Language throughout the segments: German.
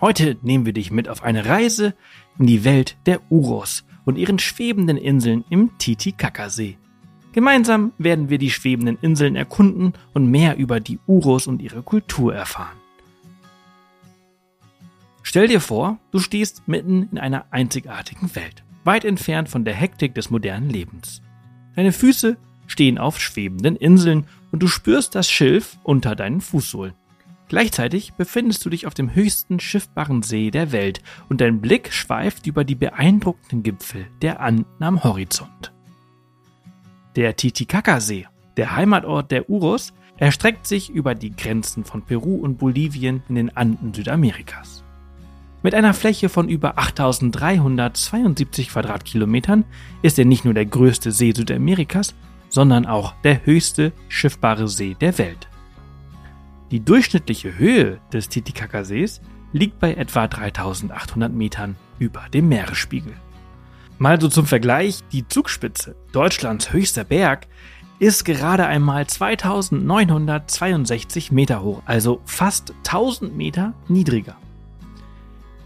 Heute nehmen wir dich mit auf eine Reise in die Welt der Uros und ihren schwebenden Inseln im Titicacasee. Gemeinsam werden wir die schwebenden Inseln erkunden und mehr über die Uros und ihre Kultur erfahren. Stell dir vor, du stehst mitten in einer einzigartigen Welt, weit entfernt von der Hektik des modernen Lebens. Deine Füße stehen auf schwebenden Inseln und du spürst das Schilf unter deinen Fußsohlen. Gleichzeitig befindest du dich auf dem höchsten schiffbaren See der Welt und dein Blick schweift über die beeindruckenden Gipfel der Anden am Horizont. Der Titicaca-See, der Heimatort der Urus, erstreckt sich über die Grenzen von Peru und Bolivien in den Anden Südamerikas. Mit einer Fläche von über 8372 Quadratkilometern ist er nicht nur der größte See Südamerikas, sondern auch der höchste schiffbare See der Welt. Die durchschnittliche Höhe des Titicacasees liegt bei etwa 3800 Metern über dem Meeresspiegel. Mal so zum Vergleich, die Zugspitze, Deutschlands höchster Berg, ist gerade einmal 2962 Meter hoch, also fast 1000 Meter niedriger.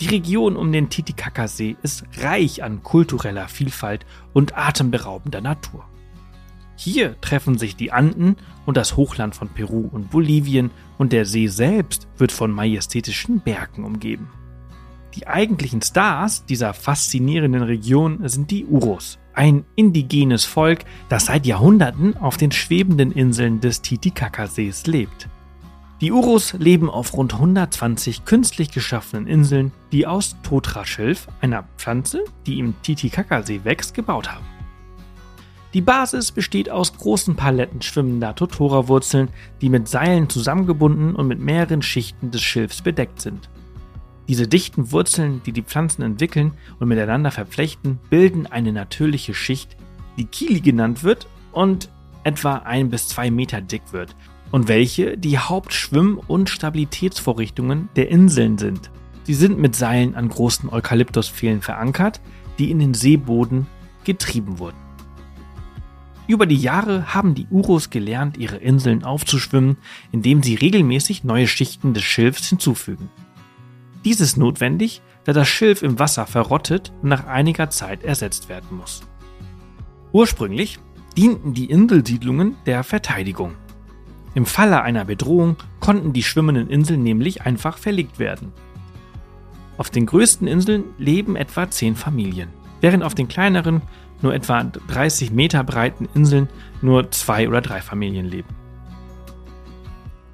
Die Region um den Titicacasee ist reich an kultureller Vielfalt und atemberaubender Natur. Hier treffen sich die Anden und das Hochland von Peru und Bolivien und der See selbst wird von majestätischen Bergen umgeben. Die eigentlichen Stars dieser faszinierenden Region sind die Uros, ein indigenes Volk, das seit Jahrhunderten auf den schwebenden Inseln des Titicacasees lebt. Die Uros leben auf rund 120 künstlich geschaffenen Inseln, die aus Totra-Schilf, einer Pflanze, die im Titicacasee wächst, gebaut haben. Die Basis besteht aus großen Paletten schwimmender Totora-Wurzeln, die mit Seilen zusammengebunden und mit mehreren Schichten des Schilfs bedeckt sind. Diese dichten Wurzeln, die die Pflanzen entwickeln und miteinander verflechten, bilden eine natürliche Schicht, die Kili genannt wird und etwa ein bis zwei Meter dick wird und welche die Hauptschwimm- und Stabilitätsvorrichtungen der Inseln sind. Sie sind mit Seilen an großen Eukalyptuspfählen verankert, die in den Seeboden getrieben wurden. Über die Jahre haben die Uros gelernt, ihre Inseln aufzuschwimmen, indem sie regelmäßig neue Schichten des Schilfs hinzufügen. Dies ist notwendig, da das Schilf im Wasser verrottet und nach einiger Zeit ersetzt werden muss. Ursprünglich dienten die Inselsiedlungen der Verteidigung. Im Falle einer Bedrohung konnten die schwimmenden Inseln nämlich einfach verlegt werden. Auf den größten Inseln leben etwa zehn Familien, während auf den kleineren nur etwa 30 Meter breiten Inseln nur zwei oder drei Familien leben.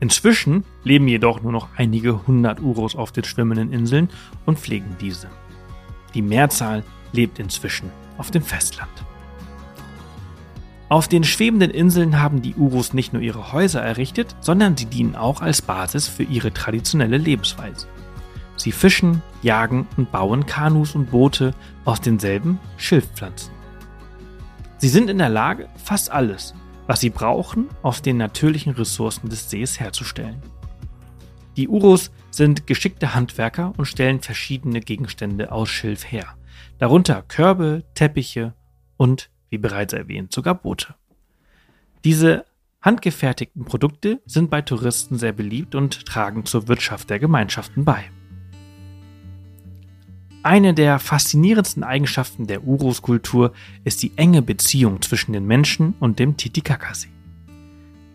Inzwischen leben jedoch nur noch einige hundert Uros auf den schwimmenden Inseln und pflegen diese. Die Mehrzahl lebt inzwischen auf dem Festland. Auf den schwebenden Inseln haben die Urus nicht nur ihre Häuser errichtet, sondern sie dienen auch als Basis für ihre traditionelle Lebensweise. Sie fischen, jagen und bauen Kanus und Boote aus denselben Schilfpflanzen. Sie sind in der Lage, fast alles, was sie brauchen, aus den natürlichen Ressourcen des Sees herzustellen. Die Urus sind geschickte Handwerker und stellen verschiedene Gegenstände aus Schilf her, darunter Körbe, Teppiche und, wie bereits erwähnt, sogar Boote. Diese handgefertigten Produkte sind bei Touristen sehr beliebt und tragen zur Wirtschaft der Gemeinschaften bei. Eine der faszinierendsten Eigenschaften der Urus-Kultur ist die enge Beziehung zwischen den Menschen und dem Titicacasee.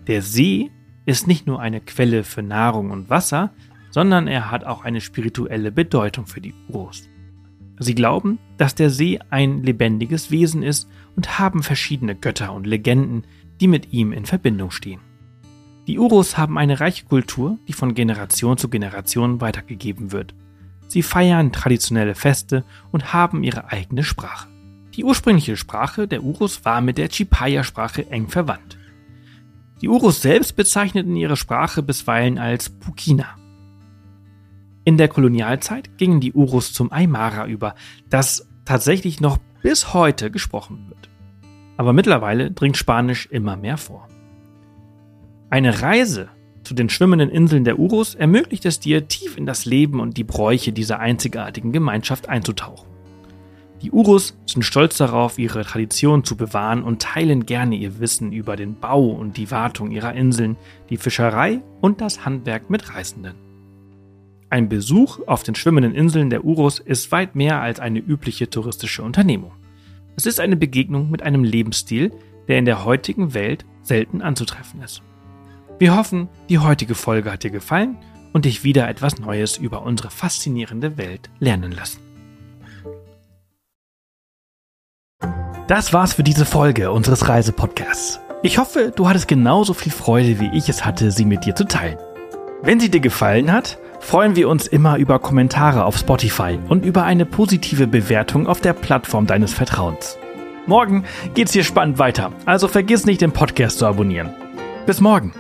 Der See ist nicht nur eine Quelle für Nahrung und Wasser, sondern er hat auch eine spirituelle Bedeutung für die Urus. Sie glauben, dass der See ein lebendiges Wesen ist und haben verschiedene Götter und Legenden, die mit ihm in Verbindung stehen. Die Urus haben eine reiche Kultur, die von Generation zu Generation weitergegeben wird. Sie feiern traditionelle Feste und haben ihre eigene Sprache. Die ursprüngliche Sprache der Urus war mit der Chipaya-Sprache eng verwandt. Die Urus selbst bezeichneten ihre Sprache bisweilen als Pukina. In der Kolonialzeit gingen die Urus zum Aymara über, das tatsächlich noch bis heute gesprochen wird. Aber mittlerweile dringt Spanisch immer mehr vor. Eine Reise zu den schwimmenden Inseln der Urus ermöglicht es dir, tief in das Leben und die Bräuche dieser einzigartigen Gemeinschaft einzutauchen. Die Urus sind stolz darauf, ihre Tradition zu bewahren und teilen gerne ihr Wissen über den Bau und die Wartung ihrer Inseln, die Fischerei und das Handwerk mit Reisenden. Ein Besuch auf den schwimmenden Inseln der Urus ist weit mehr als eine übliche touristische Unternehmung. Es ist eine Begegnung mit einem Lebensstil, der in der heutigen Welt selten anzutreffen ist. Wir hoffen, die heutige Folge hat dir gefallen und dich wieder etwas Neues über unsere faszinierende Welt lernen lassen. Das war's für diese Folge unseres Reisepodcasts. Ich hoffe, du hattest genauso viel Freude, wie ich es hatte, sie mit dir zu teilen. Wenn sie dir gefallen hat, freuen wir uns immer über Kommentare auf Spotify und über eine positive Bewertung auf der Plattform deines Vertrauens. Morgen geht's hier spannend weiter, also vergiss nicht, den Podcast zu abonnieren. Bis morgen!